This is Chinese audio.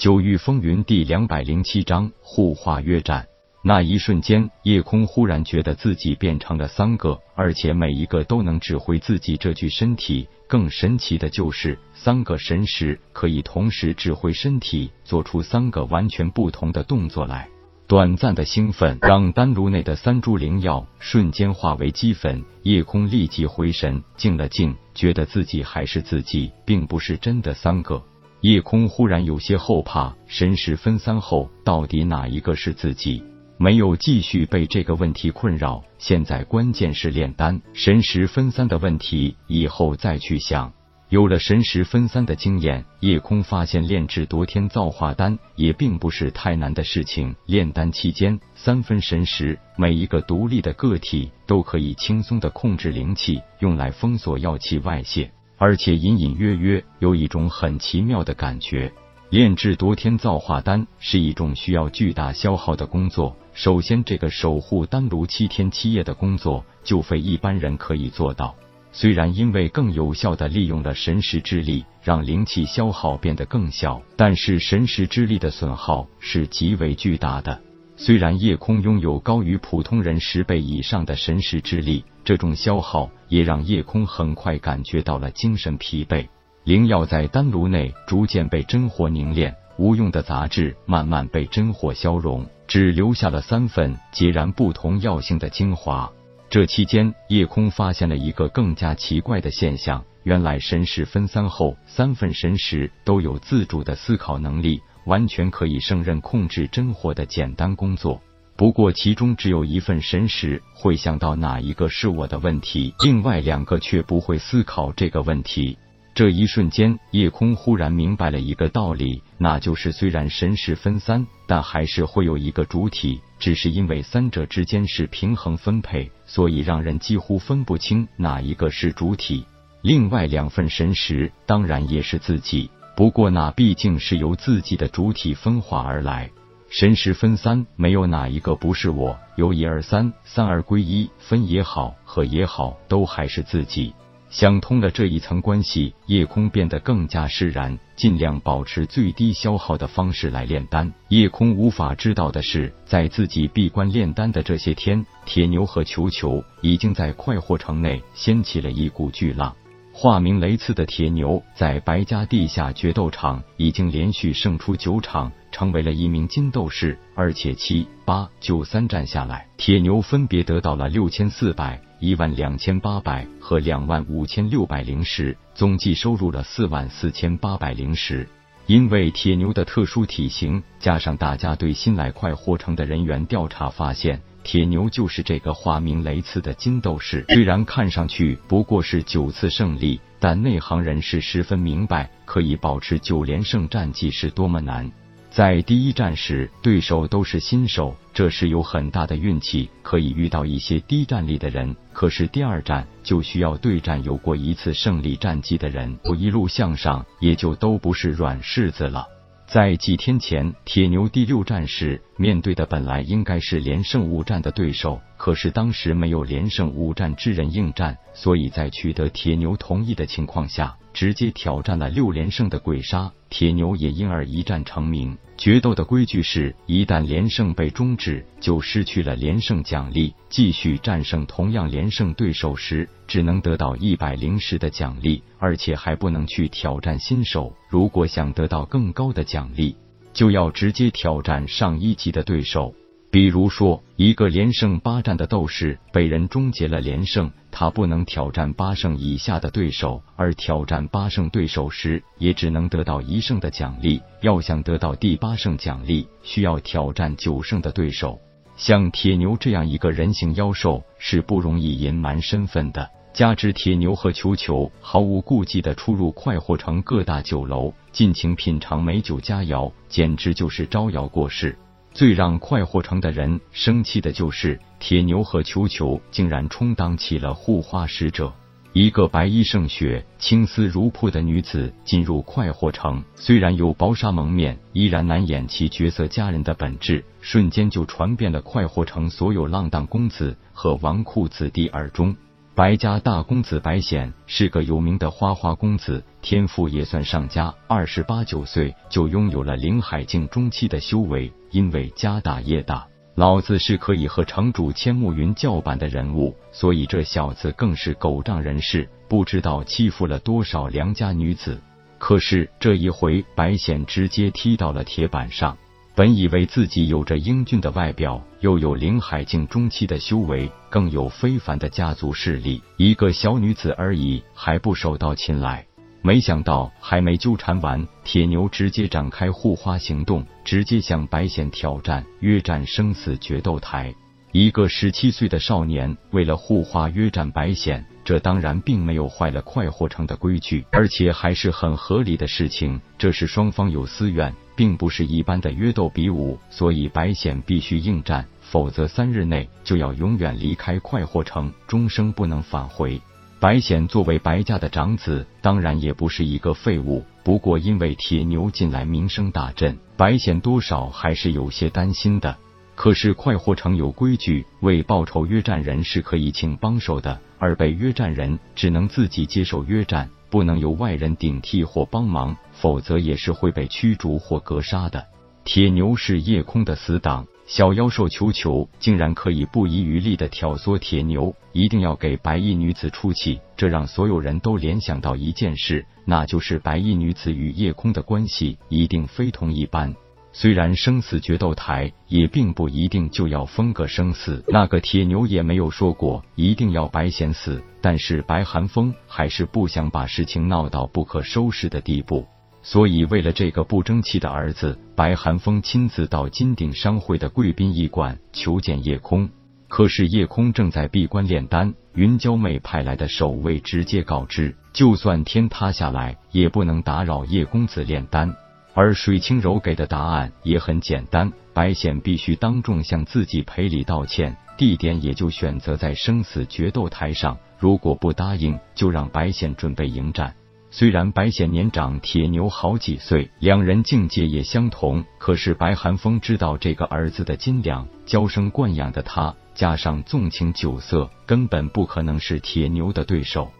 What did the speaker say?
九域风云第两百零七章互化约战。那一瞬间，夜空忽然觉得自己变成了三个，而且每一个都能指挥自己这具身体。更神奇的就是，三个神识可以同时指挥身体，做出三个完全不同的动作来。短暂的兴奋让丹炉内的三株灵药瞬间化为齑粉。夜空立即回神，静了静，觉得自己还是自己，并不是真的三个。夜空忽然有些后怕，神识分三后，到底哪一个是自己？没有继续被这个问题困扰，现在关键是炼丹。神识分三的问题，以后再去想。有了神识分三的经验，夜空发现炼制夺天造化丹也并不是太难的事情。炼丹期间，三分神识，每一个独立的个体都可以轻松的控制灵气，用来封锁药气外泄。而且隐隐约约有一种很奇妙的感觉，炼制夺天造化丹是一种需要巨大消耗的工作。首先，这个守护丹炉七天七夜的工作就非一般人可以做到。虽然因为更有效的利用了神识之力，让灵气消耗变得更小，但是神识之力的损耗是极为巨大的。虽然夜空拥有高于普通人十倍以上的神识之力，这种消耗也让夜空很快感觉到了精神疲惫。灵药在丹炉内逐渐被真火凝炼，无用的杂质慢慢被真火消融，只留下了三份截然不同药性的精华。这期间，夜空发现了一个更加奇怪的现象：原来神识分三后，三份神识都有自主的思考能力。完全可以胜任控制真火的简单工作，不过其中只有一份神识会想到哪一个是我的问题，另外两个却不会思考这个问题。这一瞬间，夜空忽然明白了一个道理，那就是虽然神识分三，但还是会有一个主体，只是因为三者之间是平衡分配，所以让人几乎分不清哪一个是主体。另外两份神识当然也是自己。不过那毕竟是由自己的主体分化而来，神识分三，没有哪一个不是我。由一而三，三而归一，分也好，合也好，都还是自己。想通了这一层关系，夜空变得更加释然，尽量保持最低消耗的方式来炼丹。夜空无法知道的是，在自己闭关炼丹的这些天，铁牛和球球已经在快活城内掀起了一股巨浪。化名雷次的铁牛在白家地下决斗场已经连续胜出九场，成为了一名金斗士。而且七八九三战下来，铁牛分别得到了六千四百、一万两千八百和两万五千六百零十，总计收入了四万四千八百零十。因为铁牛的特殊体型，加上大家对新来快活城的人员调查发现。铁牛就是这个化名雷次的金斗士，虽然看上去不过是九次胜利，但内行人士十分明白，可以保持九连胜战绩是多么难。在第一战时，对手都是新手，这是有很大的运气，可以遇到一些低战力的人。可是第二战就需要对战有过一次胜利战绩的人，我一路向上，也就都不是软柿子了。在几天前，铁牛第六战时面对的本来应该是连胜五战的对手，可是当时没有连胜五战之人应战，所以在取得铁牛同意的情况下。直接挑战了六连胜的鬼杀，铁牛也因而一战成名。决斗的规矩是，一旦连胜被终止，就失去了连胜奖励。继续战胜同样连胜对手时，只能得到一百零十的奖励，而且还不能去挑战新手。如果想得到更高的奖励，就要直接挑战上一级的对手。比如说，一个连胜八战的斗士被人终结了连胜，他不能挑战八胜以下的对手，而挑战八胜对手时，也只能得到一胜的奖励。要想得到第八胜奖励，需要挑战九胜的对手。像铁牛这样一个人形妖兽，是不容易隐瞒身份的。加之铁牛和球球毫无顾忌的出入快活城各大酒楼，尽情品尝美酒佳肴，简直就是招摇过市。最让快活城的人生气的就是铁牛和球球竟然充当起了护花使者。一个白衣胜雪、青丝如瀑的女子进入快活城，虽然有薄纱蒙面，依然难掩其绝色佳人的本质。瞬间就传遍了快活城所有浪荡公子和纨绔子弟耳中。白家大公子白显是个有名的花花公子，天赋也算上佳，二十八九岁就拥有了灵海境中期的修为。因为家大业大，老子是可以和城主千木云叫板的人物，所以这小子更是狗仗人势，不知道欺负了多少良家女子。可是这一回，白显直接踢到了铁板上。本以为自己有着英俊的外表，又有灵海境中期的修为，更有非凡的家族势力，一个小女子而已，还不手到擒来。没想到还没纠缠完，铁牛直接展开护花行动，直接向白显挑战，约战生死决斗台。一个十七岁的少年为了护花约战白显，这当然并没有坏了快活城的规矩，而且还是很合理的事情。这是双方有私怨。并不是一般的约斗比武，所以白显必须应战，否则三日内就要永远离开快活城，终生不能返回。白显作为白家的长子，当然也不是一个废物。不过因为铁牛近来名声大振，白显多少还是有些担心的。可是快活城有规矩，为报仇约战人是可以请帮手的，而被约战人只能自己接受约战。不能由外人顶替或帮忙，否则也是会被驱逐或格杀的。铁牛是夜空的死党，小妖兽球球竟然可以不遗余力的挑唆铁牛，一定要给白衣女子出气，这让所有人都联想到一件事，那就是白衣女子与夜空的关系一定非同一般。虽然生死决斗台也并不一定就要分个生死，那个铁牛也没有说过一定要白贤死，但是白寒风还是不想把事情闹到不可收拾的地步，所以为了这个不争气的儿子，白寒风亲自到金鼎商会的贵宾驿馆求见夜空。可是夜空正在闭关炼丹，云娇妹派来的守卫直接告知，就算天塌下来也不能打扰叶公子炼丹。而水清柔给的答案也很简单，白显必须当众向自己赔礼道歉，地点也就选择在生死决斗台上。如果不答应，就让白显准备迎战。虽然白显年长铁牛好几岁，两人境界也相同，可是白寒风知道这个儿子的斤两，娇生惯养的他，加上纵情酒色，根本不可能是铁牛的对手。